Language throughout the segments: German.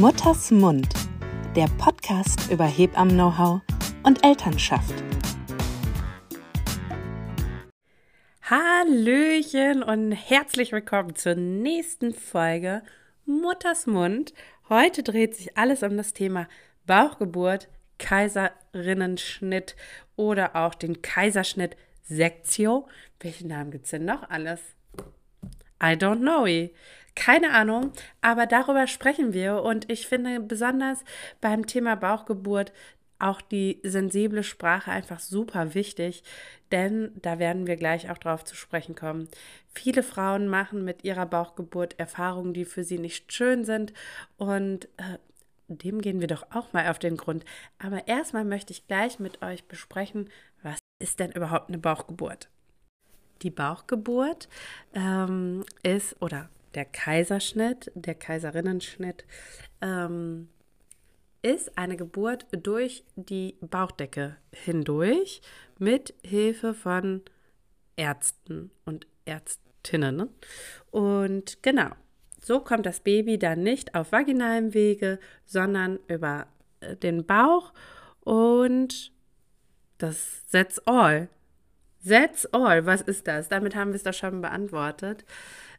Mutters Mund, der Podcast über Hebammen-Know-how und Elternschaft. Hallöchen und herzlich willkommen zur nächsten Folge Mutters Mund. Heute dreht sich alles um das Thema Bauchgeburt, Kaiserinnenschnitt oder auch den Kaiserschnitt Sektio. Welchen Namen gibt es denn noch alles? I don't know. Keine Ahnung, aber darüber sprechen wir und ich finde besonders beim Thema Bauchgeburt auch die sensible Sprache einfach super wichtig, denn da werden wir gleich auch drauf zu sprechen kommen. Viele Frauen machen mit ihrer Bauchgeburt Erfahrungen, die für sie nicht schön sind und äh, dem gehen wir doch auch mal auf den Grund. Aber erstmal möchte ich gleich mit euch besprechen, was ist denn überhaupt eine Bauchgeburt? Die Bauchgeburt ähm, ist, oder der Kaiserschnitt, der Kaiserinnenschnitt, ähm, ist eine Geburt durch die Bauchdecke hindurch mit Hilfe von Ärzten und Ärztinnen. Und genau, so kommt das Baby dann nicht auf vaginalem Wege, sondern über äh, den Bauch und das That's all. That's all. Was ist das? Damit haben wir es doch schon beantwortet.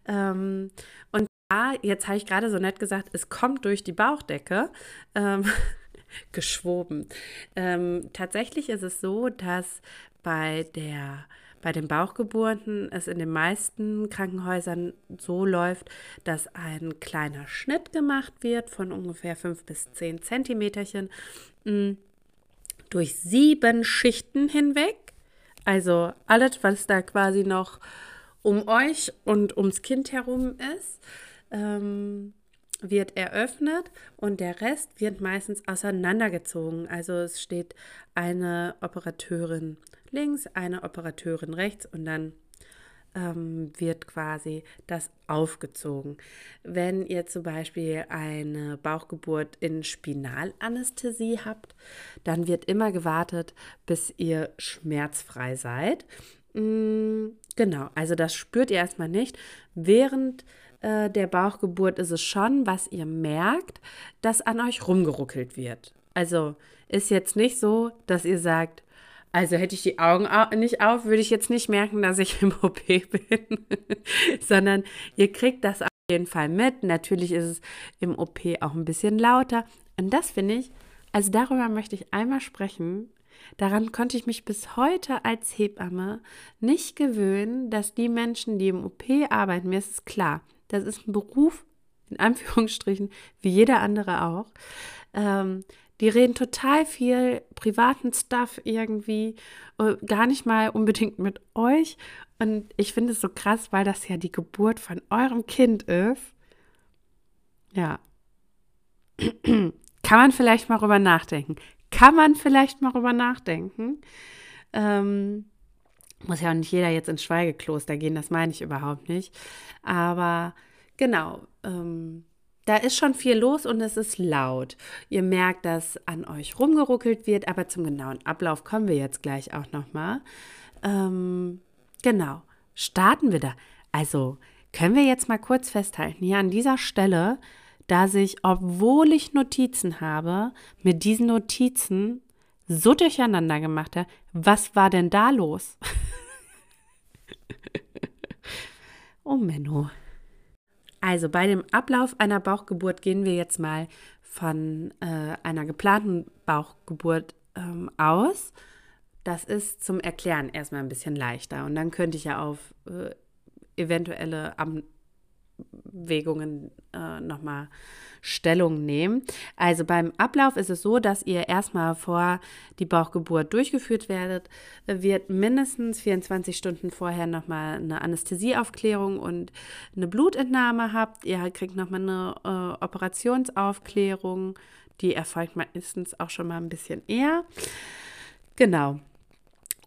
Ähm, und ja, jetzt habe ich gerade so nett gesagt, es kommt durch die Bauchdecke. Ähm, geschwoben. Ähm, tatsächlich ist es so, dass bei der bei den Bauchgeburten es in den meisten Krankenhäusern so läuft, dass ein kleiner Schnitt gemacht wird von ungefähr 5 bis 10 Zentimeterchen mm, durch sieben Schichten hinweg. Also alles, was da quasi noch um euch und ums Kind herum ist, ähm, wird eröffnet und der Rest wird meistens auseinandergezogen. Also es steht eine Operateurin links, eine Operateurin rechts und dann ähm, wird quasi das aufgezogen. Wenn ihr zum Beispiel eine Bauchgeburt in Spinalanästhesie habt, dann wird immer gewartet, bis ihr schmerzfrei seid. Mm, genau, also das spürt ihr erstmal nicht. Während äh, der Bauchgeburt ist es schon, was ihr merkt, dass an euch rumgeruckelt wird. Also ist jetzt nicht so, dass ihr sagt, also hätte ich die Augen nicht auf, würde ich jetzt nicht merken, dass ich im OP bin, sondern ihr kriegt das auf jeden Fall mit. Natürlich ist es im OP auch ein bisschen lauter. Und das finde ich, also darüber möchte ich einmal sprechen, Daran konnte ich mich bis heute als Hebamme nicht gewöhnen, dass die Menschen, die im OP arbeiten, mir ist es klar, das ist ein Beruf, in Anführungsstrichen, wie jeder andere auch. Ähm, die reden total viel privaten Stuff irgendwie, äh, gar nicht mal unbedingt mit euch. Und ich finde es so krass, weil das ja die Geburt von eurem Kind ist. Ja. Kann man vielleicht mal drüber nachdenken kann man vielleicht mal drüber nachdenken. Ähm, muss ja auch nicht jeder jetzt ins Schweigekloster gehen, das meine ich überhaupt nicht. Aber genau, ähm, da ist schon viel los und es ist laut. Ihr merkt, dass an euch rumgeruckelt wird, aber zum genauen Ablauf kommen wir jetzt gleich auch nochmal. Ähm, genau, starten wir da. Also können wir jetzt mal kurz festhalten, hier an dieser Stelle dass ich, obwohl ich Notizen habe, mit diesen Notizen so durcheinander gemacht habe. Was war denn da los? oh Menno. Also bei dem Ablauf einer Bauchgeburt gehen wir jetzt mal von äh, einer geplanten Bauchgeburt ähm, aus. Das ist zum Erklären erstmal ein bisschen leichter. Und dann könnte ich ja auf äh, eventuelle Am Abwägungen äh, nochmal Stellung nehmen. Also beim Ablauf ist es so, dass ihr erstmal vor die Bauchgeburt durchgeführt werdet, wird mindestens 24 Stunden vorher nochmal eine Anästhesieaufklärung und eine Blutentnahme habt. Ihr kriegt nochmal eine äh, Operationsaufklärung, die erfolgt meistens auch schon mal ein bisschen eher. Genau.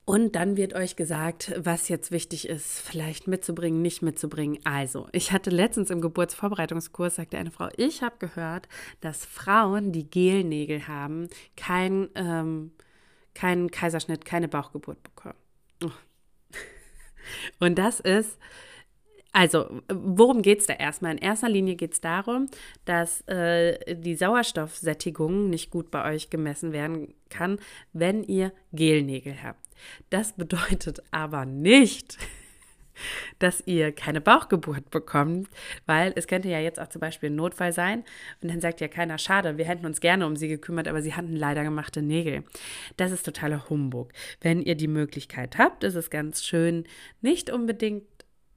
Und dann wird euch gesagt, was jetzt wichtig ist, vielleicht mitzubringen, nicht mitzubringen. Also, ich hatte letztens im Geburtsvorbereitungskurs, sagte eine Frau, ich habe gehört, dass Frauen, die Gelnägel haben, keinen ähm, kein Kaiserschnitt, keine Bauchgeburt bekommen. Oh. Und das ist Also, worum geht es da erstmal? In erster Linie geht es darum, dass äh, die Sauerstoffsättigung nicht gut bei euch gemessen werden kann, wenn ihr Gelnägel habt. Das bedeutet aber nicht, dass ihr keine Bauchgeburt bekommt, weil es könnte ja jetzt auch zum Beispiel ein Notfall sein und dann sagt ja keiner, schade, wir hätten uns gerne um sie gekümmert, aber sie hatten leider gemachte Nägel. Das ist totaler Humbug. Wenn ihr die Möglichkeit habt, ist es ganz schön, nicht unbedingt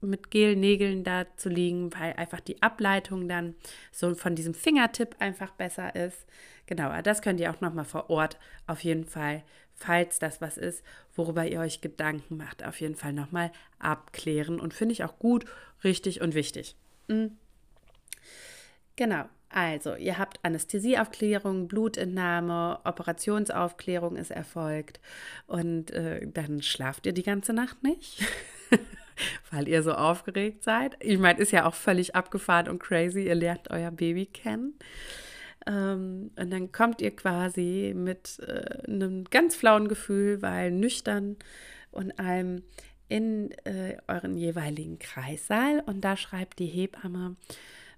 mit Gelnägeln da zu liegen, weil einfach die Ableitung dann so von diesem Fingertipp einfach besser ist. Genau, das könnt ihr auch nochmal vor Ort auf jeden Fall falls das was ist, worüber ihr euch Gedanken macht, auf jeden Fall nochmal abklären und finde ich auch gut, richtig und wichtig. Mhm. Genau. Also, ihr habt Anästhesieaufklärung, Blutentnahme, Operationsaufklärung ist erfolgt und äh, dann schlaft ihr die ganze Nacht nicht, weil ihr so aufgeregt seid. Ich meine, ist ja auch völlig abgefahren und crazy, ihr lernt euer Baby kennen. Ähm, und dann kommt ihr quasi mit äh, einem ganz flauen Gefühl, weil nüchtern und allem in äh, euren jeweiligen Kreissaal. Und da schreibt die Hebamme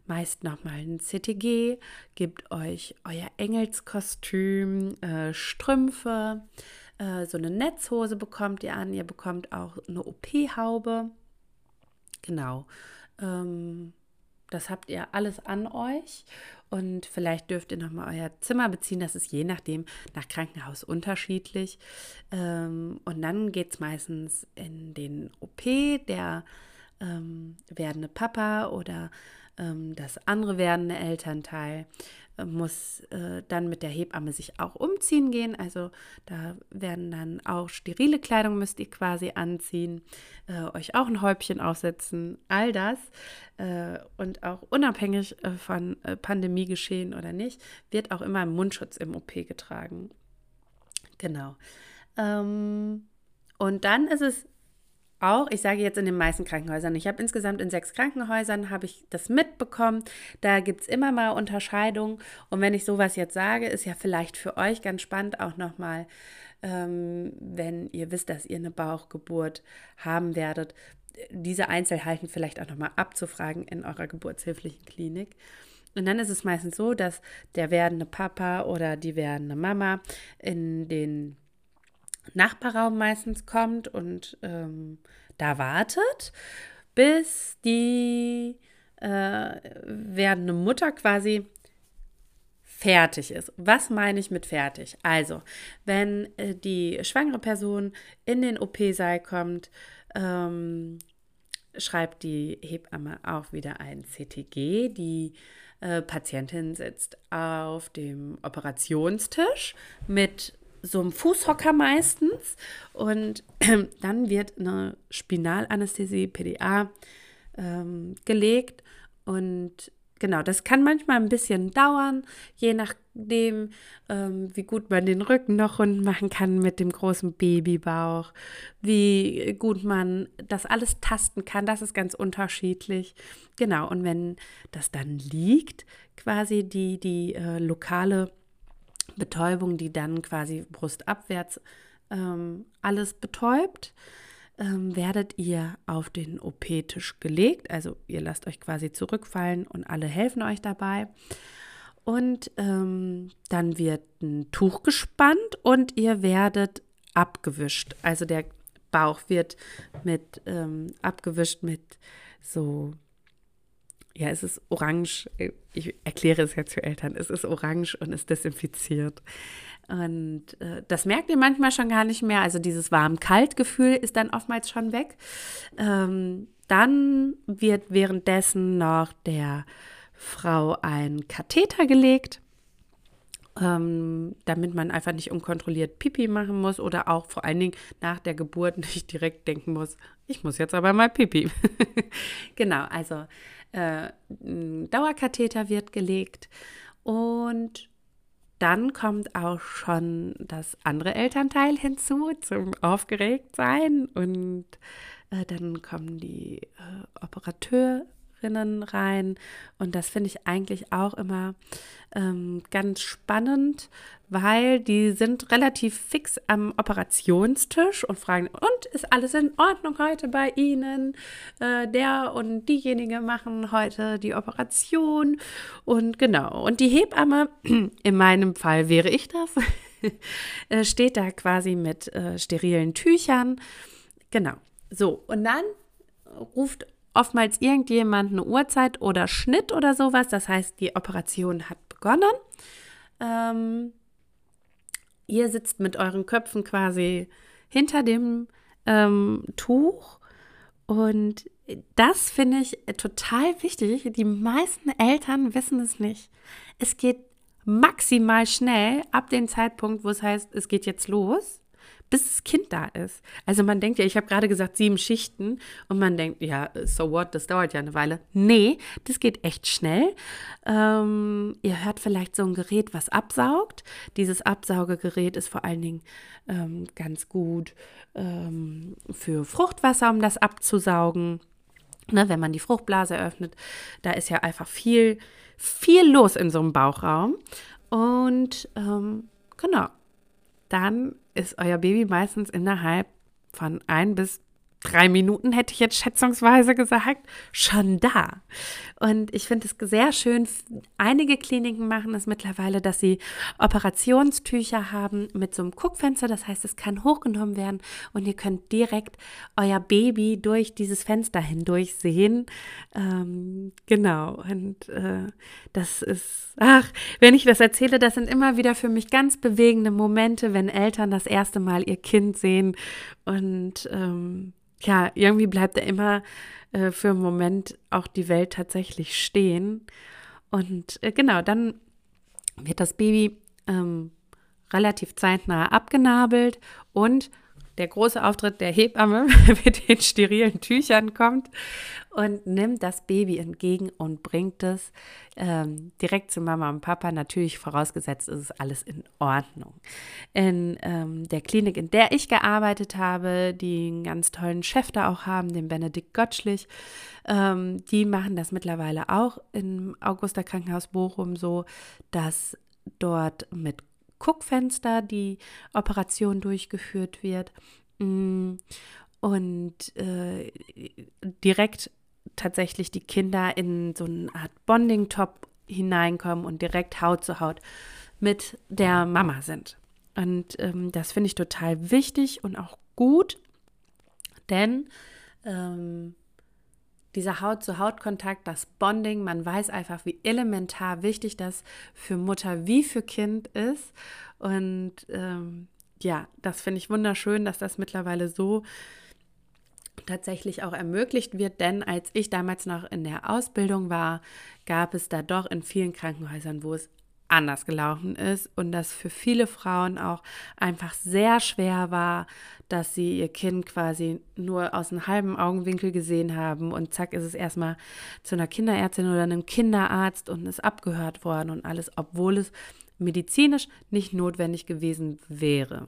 meist nochmal ein CTG, gibt euch euer Engelskostüm, äh, Strümpfe, äh, so eine Netzhose bekommt ihr an. Ihr bekommt auch eine OP-Haube. Genau. Ähm, das habt ihr alles an euch und vielleicht dürft ihr nochmal euer Zimmer beziehen. Das ist je nachdem nach Krankenhaus unterschiedlich. Ähm, und dann geht es meistens in den OP, der ähm, werdende Papa oder ähm, das andere werdende Elternteil muss äh, dann mit der Hebamme sich auch umziehen gehen. Also da werden dann auch sterile Kleidung müsst ihr quasi anziehen, äh, euch auch ein Häubchen aufsetzen, all das. Äh, und auch unabhängig äh, von äh, Pandemie geschehen oder nicht, wird auch immer ein Mundschutz im OP getragen. Genau. Ähm, und dann ist es auch, ich sage jetzt in den meisten Krankenhäusern, ich habe insgesamt in sechs Krankenhäusern, habe ich das mitbekommen, da gibt es immer mal Unterscheidungen und wenn ich sowas jetzt sage, ist ja vielleicht für euch ganz spannend auch nochmal, ähm, wenn ihr wisst, dass ihr eine Bauchgeburt haben werdet, diese Einzelheiten vielleicht auch nochmal abzufragen in eurer geburtshilflichen Klinik. Und dann ist es meistens so, dass der werdende Papa oder die werdende Mama in den Nachbarraum meistens kommt und ähm, da wartet, bis die äh, werdende Mutter quasi fertig ist. Was meine ich mit fertig? Also, wenn äh, die schwangere Person in den OP-Saal kommt, ähm, schreibt die Hebamme auch wieder ein CTG. Die äh, Patientin sitzt auf dem Operationstisch mit so einem Fußhocker meistens. Und dann wird eine Spinalanästhesie, PDA, ähm, gelegt. Und genau, das kann manchmal ein bisschen dauern, je nachdem, ähm, wie gut man den Rücken noch rund machen kann mit dem großen Babybauch, wie gut man das alles tasten kann. Das ist ganz unterschiedlich. Genau, und wenn das dann liegt, quasi die, die äh, lokale Betäubung, die dann quasi brustabwärts ähm, alles betäubt, ähm, werdet ihr auf den OP-Tisch gelegt. Also ihr lasst euch quasi zurückfallen und alle helfen euch dabei. Und ähm, dann wird ein Tuch gespannt und ihr werdet abgewischt. Also der Bauch wird mit ähm, abgewischt mit so ja, es ist orange. Ich erkläre es jetzt für Eltern. Es ist orange und ist desinfiziert. Und äh, das merkt ihr manchmal schon gar nicht mehr. Also dieses warm-kalt-Gefühl ist dann oftmals schon weg. Ähm, dann wird währenddessen noch der Frau ein Katheter gelegt, ähm, damit man einfach nicht unkontrolliert Pipi machen muss oder auch vor allen Dingen nach der Geburt nicht direkt denken muss, ich muss jetzt aber mal Pipi. genau, also äh, ein Dauerkatheter wird gelegt. Und dann kommt auch schon das andere Elternteil hinzu zum Aufgeregtsein. Und äh, dann kommen die äh, Operateurinnen Pädiatrinnen rein. Und das finde ich eigentlich auch immer ähm, ganz spannend, weil die sind relativ fix am Operationstisch und fragen, und ist alles in Ordnung heute bei Ihnen? Äh, der und diejenige machen heute die Operation. Und genau, und die Hebamme, in meinem Fall wäre ich das, äh, steht da quasi mit äh, sterilen Tüchern. Genau. So, und dann ruft oftmals irgendjemand eine Uhrzeit oder Schnitt oder sowas. Das heißt, die Operation hat begonnen. Ähm, ihr sitzt mit euren Köpfen quasi hinter dem ähm, Tuch. Und das finde ich total wichtig. Die meisten Eltern wissen es nicht. Es geht maximal schnell ab dem Zeitpunkt, wo es heißt, es geht jetzt los bis das Kind da ist. Also man denkt ja, ich habe gerade gesagt sieben Schichten und man denkt, ja, so what, das dauert ja eine Weile. Nee, das geht echt schnell. Ähm, ihr hört vielleicht so ein Gerät, was absaugt. Dieses Absaugegerät ist vor allen Dingen ähm, ganz gut ähm, für Fruchtwasser, um das abzusaugen. Ne, wenn man die Fruchtblase öffnet, da ist ja einfach viel, viel los in so einem Bauchraum. Und ähm, genau, dann ist euer Baby meistens innerhalb von ein bis drei Minuten, hätte ich jetzt schätzungsweise gesagt, schon da. Und ich finde es sehr schön. Einige Kliniken machen es mittlerweile, dass sie Operationstücher haben mit so einem Guckfenster. Das heißt, es kann hochgenommen werden und ihr könnt direkt euer Baby durch dieses Fenster hindurch sehen. Ähm, genau. Und äh, das ist, ach, wenn ich das erzähle, das sind immer wieder für mich ganz bewegende Momente, wenn Eltern das erste Mal ihr Kind sehen und ähm, ja, irgendwie bleibt da immer äh, für einen Moment auch die Welt tatsächlich stehen. Und äh, genau, dann wird das Baby ähm, relativ zeitnah abgenabelt und der große Auftritt der Hebamme mit den sterilen Tüchern kommt und nimmt das Baby entgegen und bringt es ähm, direkt zu Mama und Papa. Natürlich vorausgesetzt ist es alles in Ordnung. In ähm, der Klinik, in der ich gearbeitet habe, die einen ganz tollen Chef da auch haben, den Benedikt Gottschlich, ähm, die machen das mittlerweile auch im Augusta Krankenhaus Bochum so, dass dort mit Guckfenster die Operation durchgeführt wird mm, und äh, direkt tatsächlich die Kinder in so eine Art Bonding-Top hineinkommen und direkt Haut zu Haut mit der Mama sind. Und ähm, das finde ich total wichtig und auch gut, denn ähm, dieser Haut-zu-Haut-Kontakt, das Bonding, man weiß einfach, wie elementar wichtig das für Mutter wie für Kind ist. Und ähm, ja, das finde ich wunderschön, dass das mittlerweile so tatsächlich auch ermöglicht wird, denn als ich damals noch in der Ausbildung war, gab es da doch in vielen Krankenhäusern, wo es anders gelaufen ist und das für viele Frauen auch einfach sehr schwer war, dass sie ihr Kind quasi nur aus einem halben Augenwinkel gesehen haben und zack ist es erstmal zu einer Kinderärztin oder einem Kinderarzt und ist abgehört worden und alles, obwohl es medizinisch nicht notwendig gewesen wäre.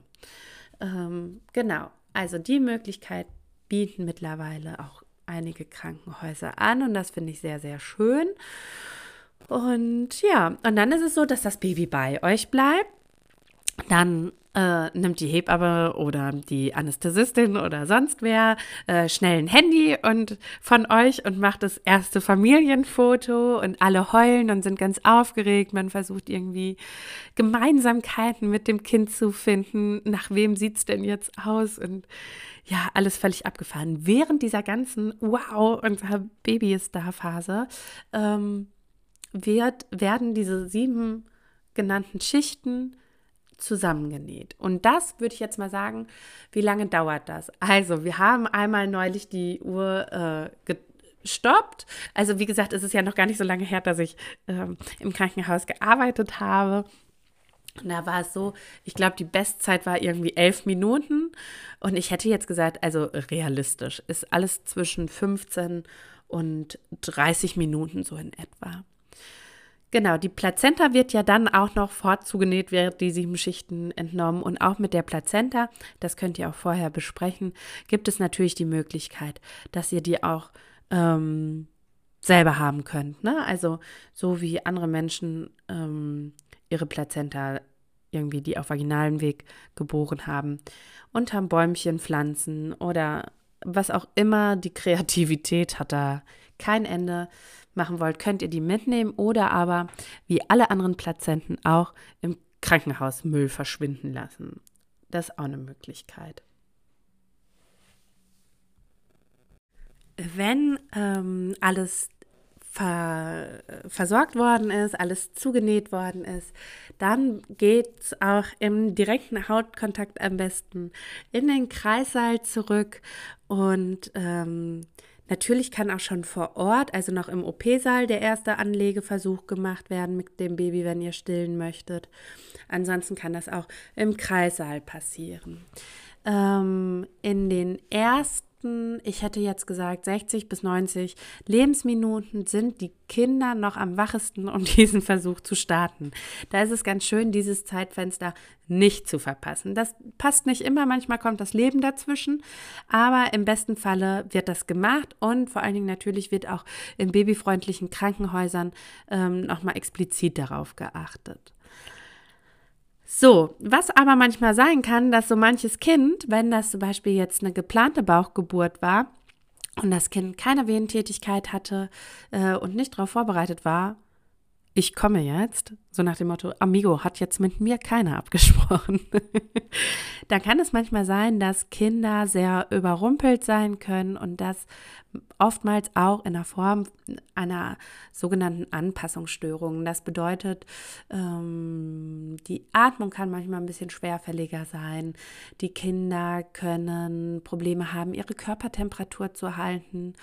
Ähm, genau, also die Möglichkeit bieten mittlerweile auch einige Krankenhäuser an und das finde ich sehr, sehr schön. Und ja, und dann ist es so, dass das Baby bei euch bleibt. Dann äh, nimmt die Hebamme oder die Anästhesistin oder sonst wer äh, schnell ein Handy und von euch und macht das erste Familienfoto und alle heulen und sind ganz aufgeregt. Man versucht irgendwie Gemeinsamkeiten mit dem Kind zu finden. Nach wem sieht es denn jetzt aus? Und ja, alles völlig abgefahren. Während dieser ganzen Wow, unser Baby ist da Phase ähm, wird, werden diese sieben genannten Schichten zusammengenäht. Und das würde ich jetzt mal sagen, wie lange dauert das? Also, wir haben einmal neulich die Uhr äh, gestoppt. Also, wie gesagt, es ist ja noch gar nicht so lange her, dass ich ähm, im Krankenhaus gearbeitet habe. Und da war es so, ich glaube, die Bestzeit war irgendwie elf Minuten. Und ich hätte jetzt gesagt, also realistisch, ist alles zwischen 15 und 30 Minuten so in etwa. Genau, die Plazenta wird ja dann auch noch fortzugenäht, wird die sieben Schichten entnommen. Und auch mit der Plazenta, das könnt ihr auch vorher besprechen, gibt es natürlich die Möglichkeit, dass ihr die auch ähm, selber haben könnt. Ne? Also so wie andere Menschen ähm, ihre Plazenta irgendwie, die auf vaginalen Weg geboren haben, unterm Bäumchen pflanzen oder was auch immer, die Kreativität hat da kein Ende machen wollt, könnt ihr die mitnehmen oder aber wie alle anderen Plazenten auch im Krankenhausmüll verschwinden lassen. Das ist auch eine Möglichkeit. Wenn ähm, alles ver versorgt worden ist, alles zugenäht worden ist, dann geht es auch im direkten Hautkontakt am besten in den Kreissaal zurück und ähm, Natürlich kann auch schon vor Ort, also noch im OP-Saal, der erste Anlegeversuch gemacht werden mit dem Baby, wenn ihr stillen möchtet. Ansonsten kann das auch im Kreissaal passieren. Ähm, in den ersten letzten, ich hätte jetzt gesagt, 60 bis 90 Lebensminuten sind die Kinder noch am wachesten, um diesen Versuch zu starten. Da ist es ganz schön, dieses Zeitfenster nicht zu verpassen. Das passt nicht immer, manchmal kommt das Leben dazwischen, aber im besten Falle wird das gemacht und vor allen Dingen natürlich wird auch in babyfreundlichen Krankenhäusern ähm, nochmal explizit darauf geachtet. So, was aber manchmal sein kann, dass so manches Kind, wenn das zum Beispiel jetzt eine geplante Bauchgeburt war und das Kind keine Wehentätigkeit hatte äh, und nicht darauf vorbereitet war, ich komme jetzt, so nach dem Motto, Amigo hat jetzt mit mir keiner abgesprochen. da kann es manchmal sein, dass Kinder sehr überrumpelt sein können und das oftmals auch in der Form einer sogenannten Anpassungsstörung. Das bedeutet, ähm, die Atmung kann manchmal ein bisschen schwerfälliger sein. Die Kinder können Probleme haben, ihre Körpertemperatur zu halten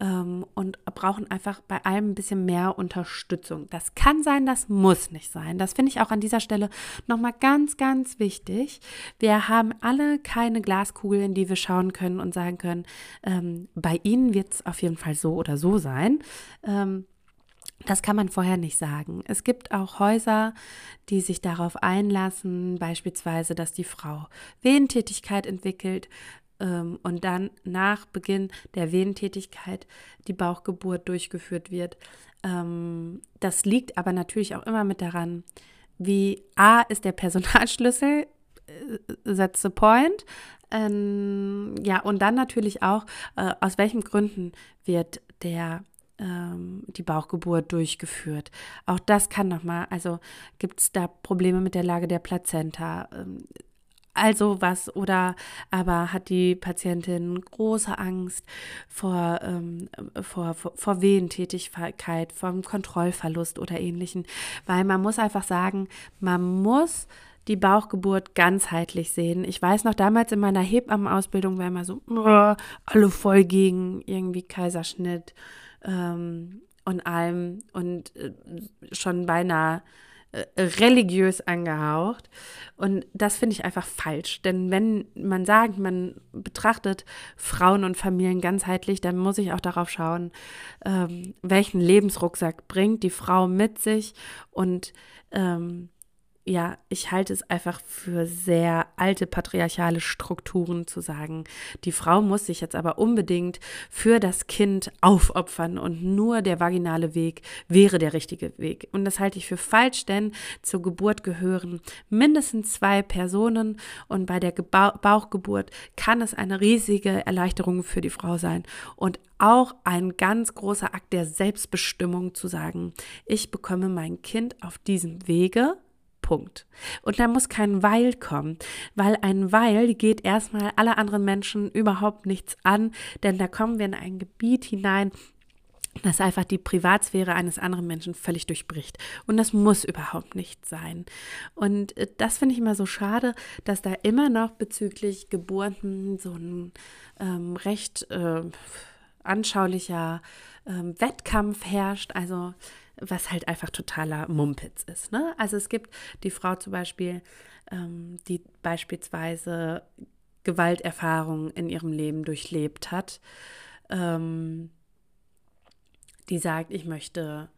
ähm, und brauchen einfach bei allem ein bisschen mehr Unterstützung. Das kann sein, das muss nicht sein. Das finde ich auch an dieser Stelle nochmal ganz, ganz wichtig. Wir haben alle keine Glaskugel, in die wir schauen können und sagen können, ähm, bei Ihnen wird es auf jeden Fall so oder so sein. Ähm, das kann man vorher nicht sagen. Es gibt auch Häuser, die sich darauf einlassen, beispielsweise, dass die Frau Wehentätigkeit entwickelt, ähm, und dann nach Beginn der Wehentätigkeit die Bauchgeburt durchgeführt wird. Ähm, das liegt aber natürlich auch immer mit daran, wie A ist der Personalschlüssel, äh, that's the point. Ähm, ja, und dann natürlich auch, äh, aus welchen Gründen wird der ähm, die Bauchgeburt durchgeführt. Auch das kann nochmal, also gibt es da Probleme mit der Lage der Plazenta? Also was oder aber hat die Patientin große Angst vor, ähm, vor, vor, vor Wehentätigkeit, vom Kontrollverlust oder ähnlichen, weil man muss einfach sagen, man muss die Bauchgeburt ganzheitlich sehen. Ich weiß noch, damals in meiner Hebammenausbildung war immer so, alle voll gegen irgendwie Kaiserschnitt ähm, und allem und äh, schon beinahe religiös angehaucht. Und das finde ich einfach falsch. Denn wenn man sagt, man betrachtet Frauen und Familien ganzheitlich, dann muss ich auch darauf schauen, ähm, welchen Lebensrucksack bringt die Frau mit sich und ähm, ja, ich halte es einfach für sehr alte patriarchale Strukturen zu sagen, die Frau muss sich jetzt aber unbedingt für das Kind aufopfern und nur der vaginale Weg wäre der richtige Weg. Und das halte ich für falsch, denn zur Geburt gehören mindestens zwei Personen und bei der Geba Bauchgeburt kann es eine riesige Erleichterung für die Frau sein und auch ein ganz großer Akt der Selbstbestimmung zu sagen, ich bekomme mein Kind auf diesem Wege Punkt. Und da muss kein Weil kommen, weil ein Weil geht erstmal alle anderen Menschen überhaupt nichts an, denn da kommen wir in ein Gebiet hinein, das einfach die Privatsphäre eines anderen Menschen völlig durchbricht. Und das muss überhaupt nicht sein. Und äh, das finde ich immer so schade, dass da immer noch bezüglich Geburten so ein ähm, recht äh, anschaulicher ähm, Wettkampf herrscht. Also was halt einfach totaler Mumpitz ist. Ne? Also es gibt die Frau zum Beispiel, ähm, die beispielsweise Gewalterfahrungen in ihrem Leben durchlebt hat, ähm, die sagt, ich möchte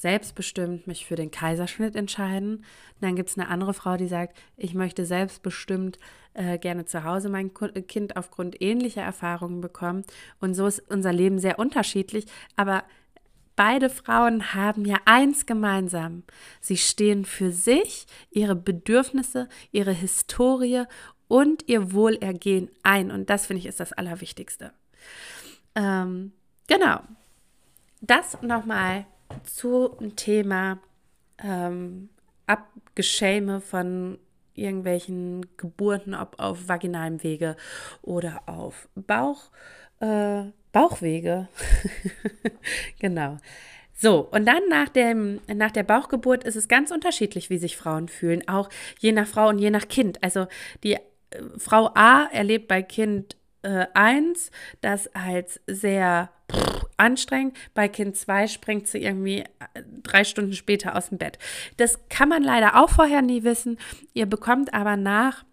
selbstbestimmt mich für den Kaiserschnitt entscheiden. dann gibt es eine andere Frau, die sagt, ich möchte selbstbestimmt äh, gerne zu Hause mein Kind aufgrund ähnlicher Erfahrungen bekommen. Und so ist unser Leben sehr unterschiedlich, aber beide Frauen haben ja eins gemeinsam. Sie stehen für sich, ihre Bedürfnisse, ihre Historie und ihr Wohlergehen ein. Und das finde ich ist das Allerwichtigste. Ähm, genau. Das nochmal zum Thema ähm, Abgeschäme von irgendwelchen Geburten, ob auf vaginalem Wege oder auf Bauch, äh, Bauchwege. genau. So, und dann nach, dem, nach der Bauchgeburt ist es ganz unterschiedlich, wie sich Frauen fühlen, auch je nach Frau und je nach Kind. Also die äh, Frau A erlebt bei Kind äh, 1 das als sehr pff, anstrengend. Bei Kind 2 springt sie irgendwie äh, drei Stunden später aus dem Bett. Das kann man leider auch vorher nie wissen. Ihr bekommt aber nach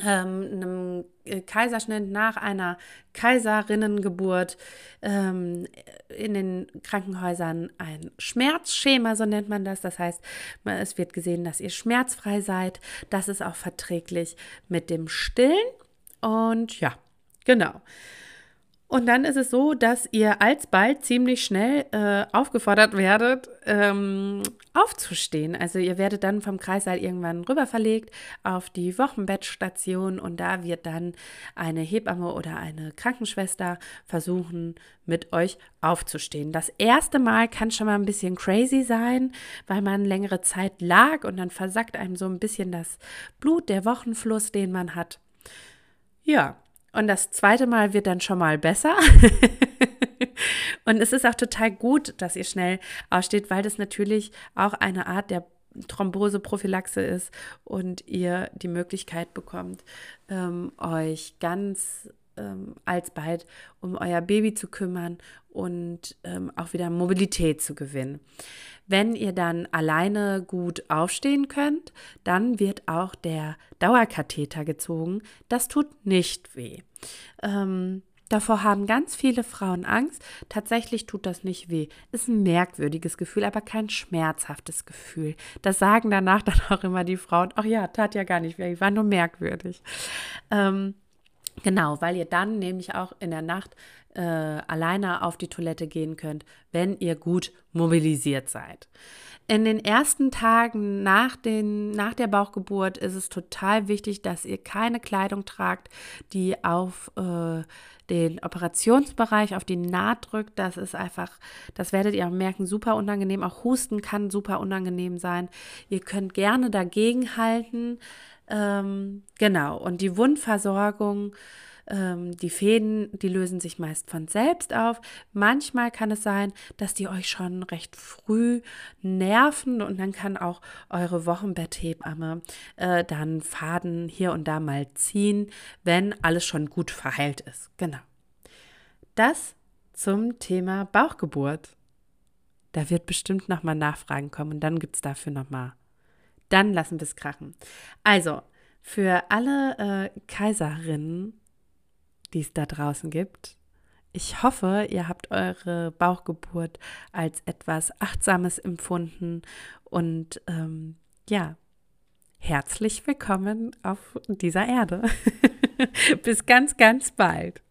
einem äh, Kaiserschnitt, nach einer Kaiserinnengeburt ähm, in den Krankenhäusern ein Schmerzschema, so nennt man das. Das heißt, es wird gesehen, dass ihr schmerzfrei seid. Das ist auch verträglich mit dem Stillen. Und ja, genau. Und dann ist es so, dass ihr alsbald ziemlich schnell äh, aufgefordert werdet, ähm, aufzustehen. Also ihr werdet dann vom Kreissaal irgendwann rüber verlegt auf die Wochenbettstation und da wird dann eine Hebamme oder eine Krankenschwester versuchen, mit euch aufzustehen. Das erste Mal kann schon mal ein bisschen crazy sein, weil man längere Zeit lag und dann versackt einem so ein bisschen das Blut, der Wochenfluss, den man hat. Ja, und das zweite Mal wird dann schon mal besser. und es ist auch total gut, dass ihr schnell aussteht, weil das natürlich auch eine Art der Thromboseprophylaxe ist und ihr die Möglichkeit bekommt, ähm, euch ganz ähm, alsbald um euer Baby zu kümmern und ähm, auch wieder Mobilität zu gewinnen. Wenn ihr dann alleine gut aufstehen könnt, dann wird auch der Dauerkatheter gezogen. Das tut nicht weh. Ähm, Davor haben ganz viele Frauen Angst. Tatsächlich tut das nicht weh. Ist ein merkwürdiges Gefühl, aber kein schmerzhaftes Gefühl. Das sagen danach dann auch immer die Frauen. Ach ja, tat ja gar nicht weh, war nur merkwürdig. Ähm, genau, weil ihr dann nämlich auch in der Nacht äh, alleine auf die Toilette gehen könnt, wenn ihr gut mobilisiert seid. In den ersten Tagen nach, den, nach der Bauchgeburt ist es total wichtig, dass ihr keine Kleidung tragt, die auf äh, den Operationsbereich, auf die Naht drückt. Das ist einfach, das werdet ihr auch merken, super unangenehm. Auch Husten kann super unangenehm sein. Ihr könnt gerne dagegen halten. Ähm, genau, und die Wundversorgung ähm, die Fäden, die lösen sich meist von selbst auf. Manchmal kann es sein, dass die euch schon recht früh nerven und dann kann auch eure Wochenbetthebamme äh, dann Faden hier und da mal ziehen, wenn alles schon gut verheilt ist. Genau. Das zum Thema Bauchgeburt. Da wird bestimmt nochmal Nachfragen kommen und dann gibt es dafür nochmal. Dann lassen wir es krachen. Also, für alle äh, Kaiserinnen die es da draußen gibt. Ich hoffe, ihr habt eure Bauchgeburt als etwas Achtsames empfunden und ähm, ja, herzlich willkommen auf dieser Erde. Bis ganz, ganz bald.